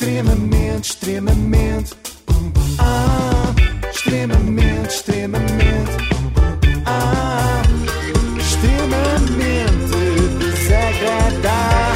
Extremamente, extremamente. Ah, extremamente, extremamente. Ah, extremamente desagradável.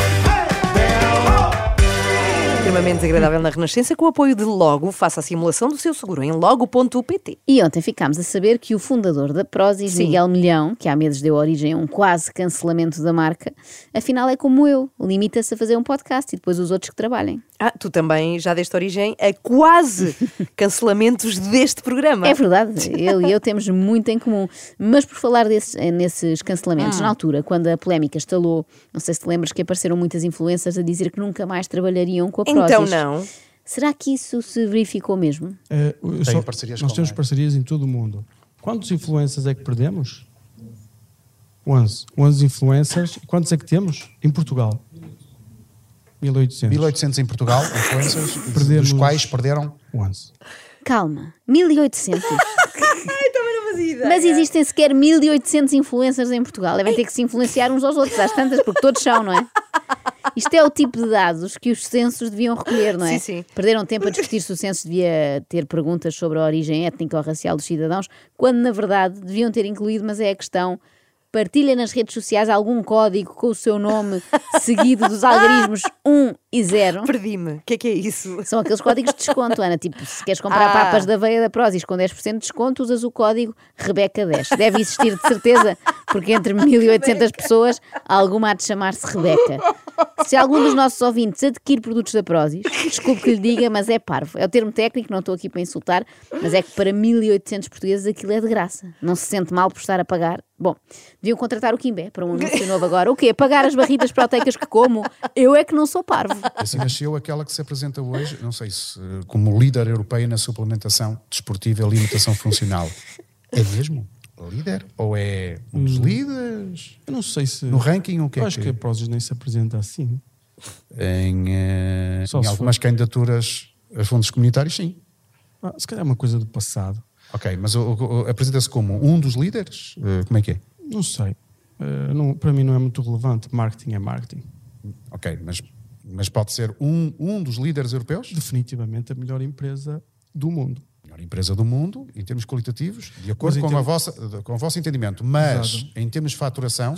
Extremamente desagradável na Renascença com o apoio de Logo. Faça a simulação do seu seguro em logo.pt. E ontem ficámos a saber que o fundador da Prozis, Sim. Miguel Milhão, que há meses deu origem a um quase cancelamento da marca, afinal é como eu, limita-se a fazer um podcast e depois os outros que trabalhem. Ah, tu também já deste origem a quase cancelamentos deste programa. É verdade, ele e eu temos muito em comum. Mas por falar desses, eh, nesses cancelamentos, na altura, quando a polémica estalou, não sei se te lembras que apareceram muitas influências a dizer que nunca mais trabalhariam com a Prozis. Então não. Será que isso se verificou mesmo? É, eu só- parcerias nós com temos parcerias em todo o mundo. Quantos influencers é que perdemos? 11. 11 influencers. Quantos é que temos? Em Portugal. 1800. 1800 em Portugal, influencers, Perdemos- dos quais perderam 11. Calma, 1800. Também não fazia ideia. Mas existem sequer 1800 influencers em Portugal. Devem ter que se influenciar uns aos outros, às tantas, porque todos são, não é? Isto é o tipo de dados que os censos deviam recolher, não é? Sim, sim. Perderam tempo a discutir se o censo devia ter perguntas sobre a origem étnica ou racial dos cidadãos, quando na verdade deviam ter incluído, mas é a questão. Partilha nas redes sociais algum código com o seu nome seguido dos algarismos 1 e 0. Perdi-me. O que é que é isso? São aqueles códigos de desconto, Ana. Tipo, se queres comprar Ah. papas da veia da Prozis com 10% de desconto, usas o código Rebeca10. Deve existir de certeza, porque entre 1800 pessoas, alguma há de chamar-se Rebeca. Se algum dos nossos ouvintes adquire produtos da Prozis, desculpe que lhe diga, mas é parvo. É o termo técnico, não estou aqui para insultar, mas é que para 1800 portugueses aquilo é de graça. Não se sente mal por estar a pagar. Bom, deviam contratar o Kimbé para um anúncio novo agora. O quê? Pagar as barritas proteicas que como? Eu é que não sou parvo. Assim nasceu aquela que se apresenta hoje, não sei se eh, como líder europeia na suplementação desportiva e alimentação funcional. É mesmo? Líder? Ou é um dos líderes? Eu não sei se. No ranking, o que eu é acho que- que a Prozis nem se apresenta assim. Em, eh, em algumas candidaturas a fundos comunitários, sim. Ah, se calhar é uma coisa do passado. Ok, mas apresenta-se como um dos líderes? Eh, como é que é? Não sei. Eh, não- para mim não é muito relevante. Marketing é marketing. Ok, mas, mas pode ser um, um dos líderes europeus? Definitivamente a melhor empresa do mundo. melhor empresa do mundo em termos qualitativos, de acordo com, a termos- vossa, com o vosso entendimento. Mas Exato. em termos de faturação,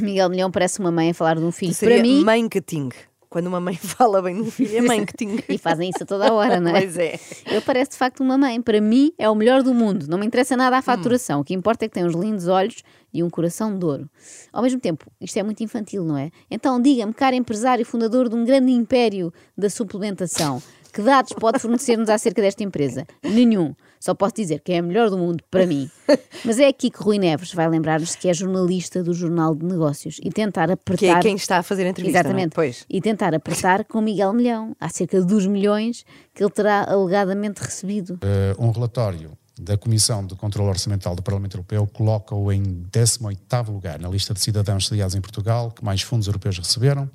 Miguel Milhão parece uma mãe a falar de um filho. Seria Para mim, marketing. Quando uma mãe fala bem no filho, é marketing. E fazem isso a toda a hora, não é? Pois é. Ele parece de facto uma mãe. Para mim, é o melhor do mundo. Não me interessa nada a faturação. O que importa é que tem uns lindos olhos e um coração de ouro. Ao mesmo tempo, isto é muito infantil, não é? Então, diga-me, caro empresário fundador de um grande império da suplementação, que dados pode fornecer-nos acerca desta empresa? Nenhum. Só posso dizer que é a melhor do mundo, para mim. Mas é aqui que Rui Neves vai lembrar-nos que é jornalista do Jornal de Negócios e tentar apertar. Que é quem está a fazer a entrevista. não é? Exatamente. Pois. E tentar apertar com Miguel Milhão, acerca dos milhões que ele terá alegadamente recebido. eh, um relatório da Comissão de Controlo Orçamental do Parlamento Europeu coloca-o em 18º lugar na lista de cidadãos sediados em Portugal que mais fundos europeus receberam.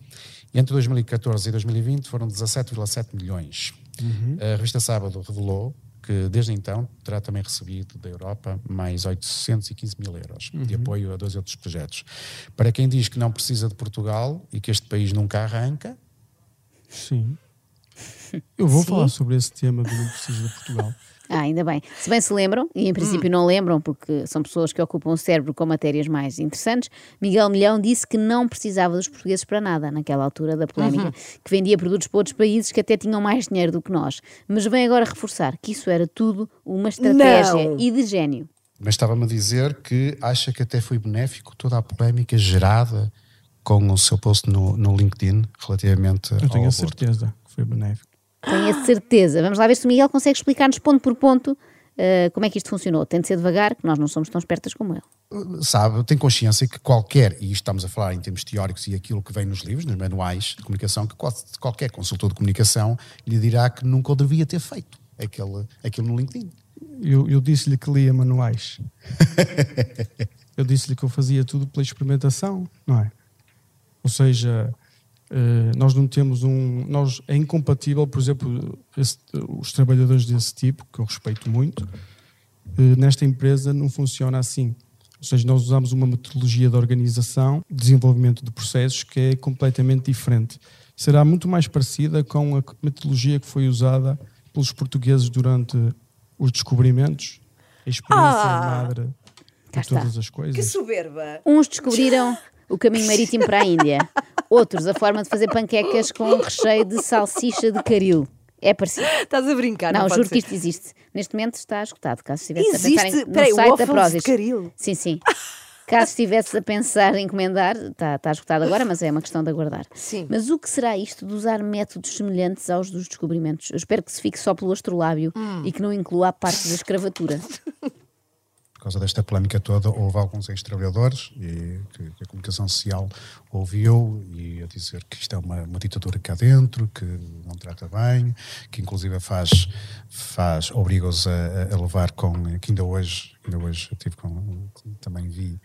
Entre 2014 e 2020 foram 17,7 milhões. A revista Sábado revelou que desde então terá também recebido da Europa mais 815 mil euros de apoio a dois outros projetos. Para quem diz que não precisa de Portugal e que este país nunca arranca, Sim. Eu vou Sim. falar sobre esse tema do Não Precisa de Portugal. Ah, ainda bem. Se bem se lembram, e em princípio não lembram, porque são pessoas que ocupam o cérebro com matérias mais interessantes, Miguel Milhão disse que não precisava dos portugueses para nada, naquela altura da polémica, que vendia produtos para outros países que até tinham mais dinheiro do que nós. Mas vem agora reforçar que isso era tudo uma estratégia Não. e de gênio. Mas estava-me a dizer que acha que até foi benéfico toda a polémica gerada com o seu post no, no LinkedIn relativamente Eu ao tenho a aborto. certeza que foi benéfico. Tenho a certeza. Vamos lá ver se o Miguel consegue explicar-nos ponto por ponto eh, como é que isto funcionou. Tem de ser devagar, que nós não somos tão espertas como ele. Sabe, tem consciência que qualquer, e isto estamos a falar em termos teóricos e aquilo que vem nos livros, nos manuais de comunicação, que qual- qualquer consultor de comunicação lhe dirá que nunca o devia ter feito, aquele, aquilo no LinkedIn. Eu, eu disse-lhe que lia manuais. eu disse-lhe que eu fazia tudo pela experimentação, não é? Ou seja, nós não temos um. Nós, é incompatível, por exemplo, esse- os trabalhadores desse tipo, que eu respeito muito, eh, nesta empresa não funciona assim. Ou seja, nós usamos uma metodologia de organização, desenvolvimento de processos que é completamente diferente. será muito mais parecida com a metodologia que foi usada pelos portugueses durante os descobrimentos, a experiência Ah! madre de está. todas as coisas. Que soberba! Uns descobriram o caminho marítimo para a Índia, outros a forma de fazer panquecas com um recheio de salsicha de caril. É parecido. Estás a brincar, não, Não, juro que ser. isto existe. Neste momento está esgotado, caso estivesse Existe? a pensar em, no Peraí, site da waffles de Prozis. caril? Sim, sim. Caso estivesse a pensar em encomendar, está, está esgotado agora, mas é uma questão de aguardar. Sim. Mas o que será isto de usar métodos semelhantes aos dos descobrimentos? Eu espero que se fique só pelo astrolábio Hum. e que não inclua a parte da escravatura. Por causa desta polémica toda, houve alguns ex-trabalhadores e que, que a comunicação social ouviu e a dizer que isto é uma, uma ditadura cá dentro, que não trata bem, que inclusive faz, faz obriga-os a, a levar com, que ainda hoje, ainda hoje eu tive com, também vi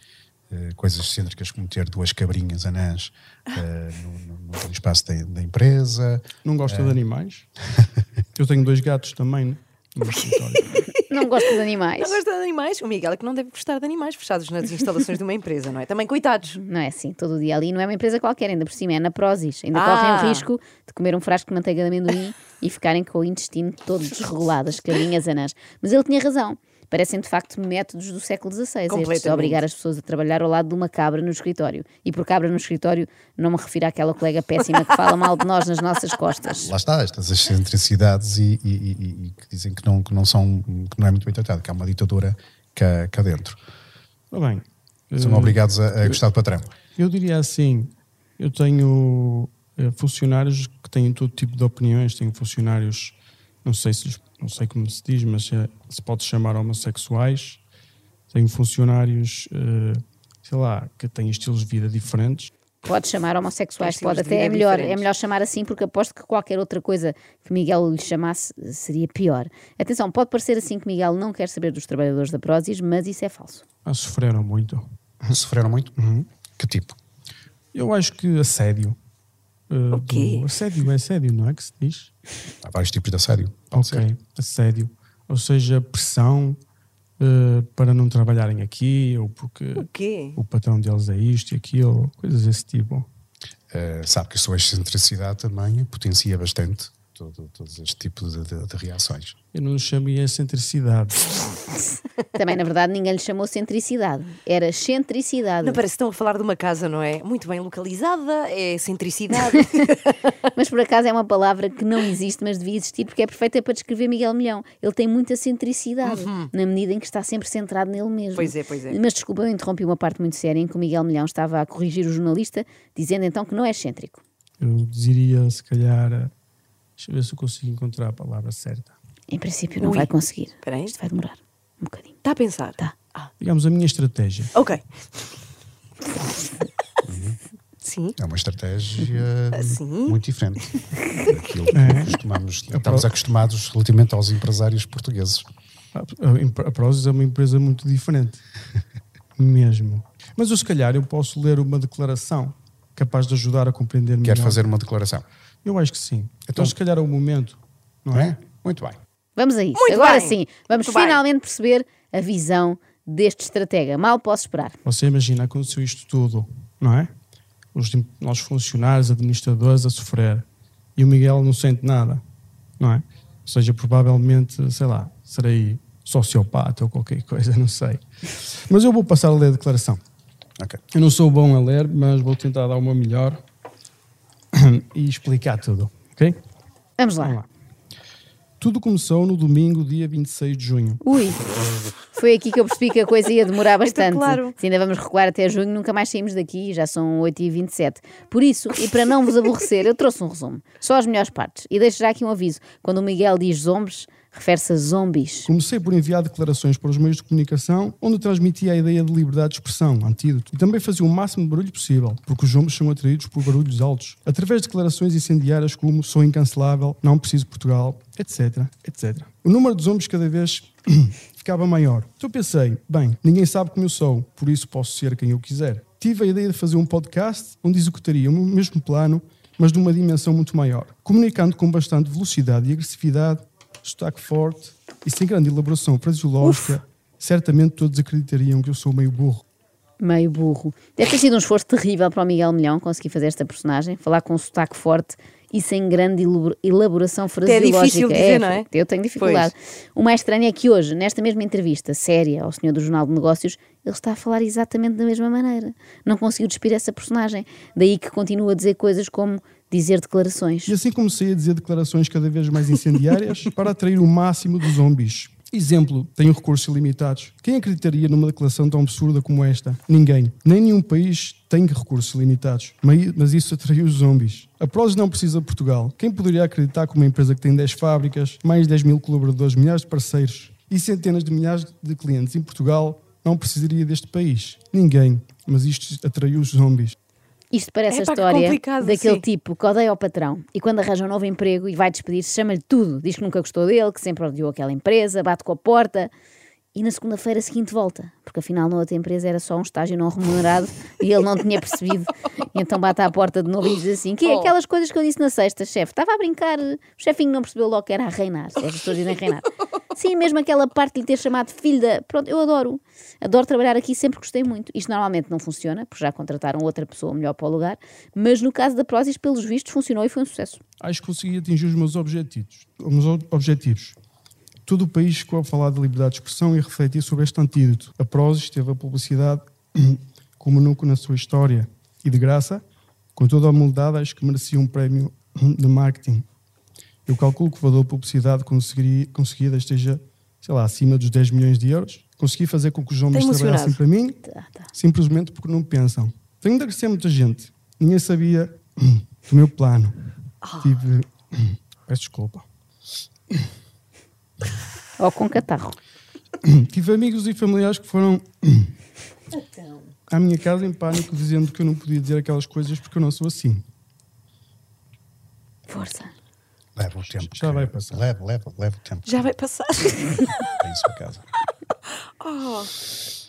eh, coisas excêntricas como ter duas cabrinhas anãs eh, no, no- no espaço da, da empresa. Não gosta de animais? Eu tenho dois gatos também no meu escritório. Não gosto de animais. Não gosta de animais? O Miguel é que não deve gostar de animais fechados nas instalações de uma empresa, não é? Também coitados. Não é assim, todo dia ali. Não é uma empresa qualquer, ainda por cima, é na Prozis. Ainda Ah. correm o risco de comer um frasco de manteiga de amendoim e ficarem com o intestino todo desregulado, as carinhas anãs. Mas ele tinha razão. Parecem de facto métodos do século XVI. Estes de Completamente. obrigar as pessoas a trabalhar ao lado de uma cabra no escritório. E por cabra no escritório não me refiro àquela colega péssima que fala mal de nós nas nossas costas. Lá está, estas excentricidades e, e- e- e que dizem que não, que não são, que não é muito bem tratado, que há uma ditadura cá, cá dentro. Ora bem, São eh, obrigados a, a gostar do patrão. Eu diria assim: eu tenho eh, funcionários que têm todo tipo de opiniões, tenho funcionários, não sei se lhes- não sei como se diz, mas eh, se pode chamar homossexuais, tenho funcionários, eh, sei lá, que têm estilos de vida diferentes. Pode chamar homossexuais, pode de até é melhor, é melhor chamar assim porque aposto que qualquer outra coisa que Miguel lhe chamasse seria pior. Atenção, pode parecer assim que Miguel não quer saber dos trabalhadores da Prozis, mas isso é falso. Ah, sofreram muito. Sofreram muito? Uhum. Que tipo? Eu acho que assédio. Eh, O quê? do- assédio é assédio, não é que se diz? Há vários tipos de assédio. Ok, ser. assédio. Ou seja, pressão eh, para não trabalharem aqui, ou porque O quê? o patrão deles é isto e aquilo, coisas desse tipo. Eh, sabe que a sua excentricidade também potencia bastante todo, todo este tipo de, de- de reações. Eu não lhe chamei excentricidade. Também, na verdade, ninguém lhe chamou centricidade, era excentricidade. Não parece que estão a falar de uma casa, não é? Muito bem localizada, é centricidade. Mas por acaso é uma palavra que não existe, mas devia existir porque é perfeita para descrever Miguel Milhão. Ele tem muita centricidade, na medida em que está sempre centrado nele mesmo. Uhum. Pois é, pois é. Mas desculpa, eu interrompi uma parte muito séria em que o Miguel Milhão estava a corrigir o jornalista, dizendo então que não é excêntrico. Eu diria, se calhar, eh, deixa eu ver se eu consigo encontrar a palavra certa. Em princípio não Ui. vai conseguir. Espera aí. Isto vai demorar um bocadinho. Está a pensar? Tá. Ah, Digamos, a minha estratégia. ok. Sim. É uma estratégia Assim? muito diferente daquilo que costumamos, estamos acostumados relativamente aos empresários portugueses. A, a, a Prozis é uma empresa muito diferente. Mesmo. Mas eu, se calhar, eu posso ler uma declaração capaz de ajudar a compreender melhor. Quer fazer uma declaração? Eu acho que sim. Então, se calhar é o momento, não é? Muito bem. Vamos a isso. Muito Agora bem. sim, vamos Muito bem. finalmente perceber a visão deste estratega. Mal posso esperar. Você imagina, aconteceu isto tudo, não é? Os nossos funcionários, administradores a sofrer. E o Miguel não sente nada, não é? Ou seja, provavelmente, sei lá, serei sociopata ou qualquer coisa, não sei. Mas eu vou passar a ler a declaração. Ok. Eu não sou bom a ler, mas vou tentar dar o meu melhor e explicar tudo, ok? Vamos lá. Vamos lá. Tudo começou no domingo, dia 26 de junho. Ui, foi aqui que eu percebi que a coisa ia demorar bastante. claro. Se ainda vamos recuar até junho, nunca mais saímos daqui, já são 8h27. Por isso, e para não vos aborrecer, eu trouxe um resumo. Só as melhores partes. E deixo já aqui um aviso: quando o Miguel diz zombies, refere-se a zombies. Comecei por enviar declarações para os meios de comunicação, onde transmitia a ideia de liberdade de expressão, antídoto, e também fazia o máximo de barulho possível, porque os homens são atraídos por barulhos altos, através de declarações incendiárias como sou incancelável, não preciso Portugal, etc, etc. O número de zombies cada vez ficava maior. Então pensei, bem, ninguém sabe como eu sou, por isso posso ser quem eu quiser. Tive a ideia de fazer um podcast onde executaria o mesmo plano, mas de uma dimensão muito maior, comunicando com bastante velocidade e agressividade, sotaque forte e sem grande elaboração fraseológica, certamente todos acreditariam que eu sou meio burro. meio burro. Deve ter sido um esforço terrível para o Miguel Milhão conseguir fazer esta personagem, falar com um sotaque forte e sem grande elabor- elaboração fraseológica. difícil dizer, não é? Eu tenho dificuldade. O mais estranho é que hoje, nesta mesma entrevista séria ao senhor do Jornal de Negócios, ele está a falar exatamente da mesma maneira. Não conseguiu despir essa personagem. Daí que continua a dizer coisas como dizer declarações. E assim comecei a dizer declarações cada vez mais incendiárias para atrair o máximo dos zombies. Exemplo, tenho recursos ilimitados. Quem acreditaria numa declaração tão absurda como esta? Ninguém. Nem nenhum país tem recursos limitados. Mas isso atraiu os zombies. A Prozis não precisa de Portugal. Quem poderia acreditar que uma empresa que tem 10 fábricas, mais de 10 mil colaboradores, milhares de parceiros e centenas de milhares de clientes em Portugal não precisaria deste país? Ninguém. Mas isto atraiu os zombies. Isto parece Epá, a história daquele sim. tipo que odeia o patrão e quando arranja um novo emprego e vai despedir-se, chama-lhe tudo. Diz que nunca gostou dele, que sempre odiou aquela empresa, bate com a porta e na segunda-feira seguinte volta, porque afinal na outra empresa era só um estágio não remunerado e ele não tinha percebido. E então bate à porta de novo e diz assim: Que é aquelas coisas que eu disse na sexta, chefe? Estava a brincar, o chefinho não percebeu logo que era a reinar. As pessoas dizem reinar. Sim, mesmo aquela parte de lhe ter chamado filho da. Pronto, eu adoro. Adoro trabalhar aqui, sempre gostei muito. Isto normalmente não funciona, porque já contrataram outra pessoa melhor para o lugar, mas no caso da Prozis, pelos vistos, funcionou e foi um sucesso. acho que consegui atingir os meus objetivos. Os meus ob- objetivos. Todo o país ficou a falar de liberdade de expressão e a refletir sobre este antídoto. A Prozis teve a publicidade como nunca na sua história. E de graça, com toda a humildade, acho que merecia um prémio de marketing. Eu calculo que o valor de publicidade conseguida esteja, sei lá, acima dos 10 milhões de euros. Consegui fazer com que os homens Está trabalhassem para mim, Tá, tá. simplesmente porque não pensam. Tenho de agradecer muita gente. Ninguém sabia do meu plano. Tive. Peço desculpa. Ou com catarro. Tive amigos e familiares que foram à minha casa em pânico, dizendo que eu não podia dizer aquelas coisas porque eu não sou assim. Força. Leva o tempo. Já que- vai passar. Leva, leva, leva o tempo. Já vai passar. Para isso a casa.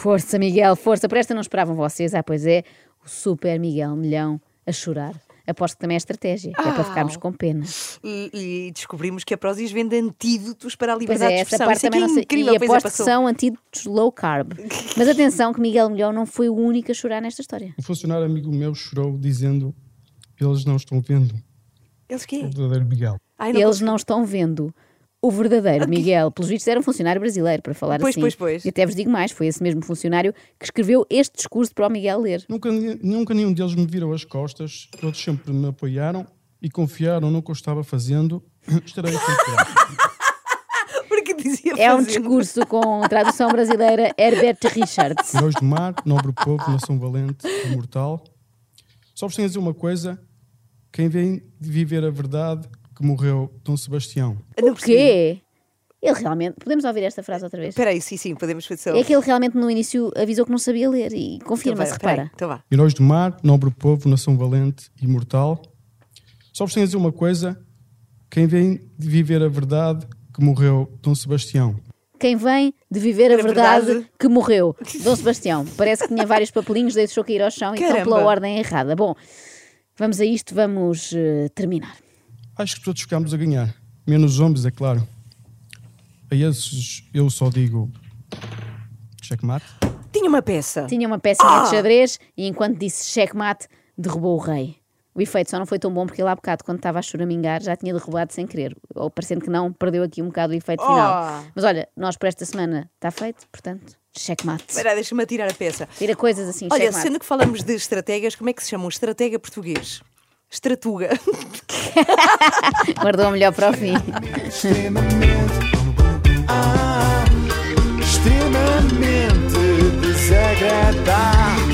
Força, Miguel, força. Por esta não esperavam vocês. Ah, pois é, o super Miguel Milhão a chorar. Aposto que também é estratégia, que é para ficarmos com pena. E, e descobrimos que a Prozis vende antídotos para a Pois liberdade é, de essa expressão. parte Isso é também é não incrível, E pois é, aposto que são antídotos low carb. Mas atenção que Miguel Milhão não foi o único a chorar nesta história. Um funcionário amigo meu chorou dizendo eles não estão vendo Eles o quê? verdadeiro Miguel. Ai, Eles consigo. não estão vendo o verdadeiro Miguel. Pelos vistos era um funcionário brasileiro, para falar Pois, assim. pois, pois. E até vos digo mais, foi esse mesmo funcionário que escreveu este discurso para o Miguel ler. Nunca, nunca nenhum deles me virou as costas, todos sempre me apoiaram e confiaram no que eu estava fazendo. Estarei sempre grato. É Porque dizia um discurso com tradução brasileira Herbert Richards. Heróis do mar, nobre povo, nação valente, imortal. Só vos tenho a dizer uma coisa: quem vem de viver a verdade que morreu Dom Sebastião. Não O percebi. quê? Ele realmente. Podemos ouvir esta frase outra vez? Espera aí, sim, sim, podemos fazer. É que ele realmente no início avisou que não sabia ler e Então confirma-se, vai, espera aí, repara. Então vá. Heróis do mar, nobre povo, nação valente, imortal. Só vos tenho a dizer uma coisa: quem vem de viver a verdade que morreu Dom Sebastião. Quem vem de viver a verdade, verdade. que morreu. Dom Sebastião. Parece que tinha vários papelinhos, deixou cair ao chão e estão Caramba. pela ordem errada. Bom, vamos a isto, vamos eh, terminar. Acho que todos ficámos a ganhar. Menos os homens, é claro. A esses eu só digo. Checkmate. Tinha uma peça. Tinha uma pecinha Ah! de xadrez e enquanto disse checkmate, derrubou o rei. O efeito só não foi tão bom porque ele há bocado, quando estava a choramingar, já tinha derrubado sem querer. Ou parecendo que não, perdeu aqui um bocado o efeito final. Oh! Mas olha, nós para esta semana está feito, portanto, checkmate. Espera, deixa-me atirar a peça. Tira coisas assim, Olha, checkmate. sendo que falamos de estrategas, como é que se chama um estratega português? Estratuga. Guardou a melhor para o fim. Extremamente desagradável.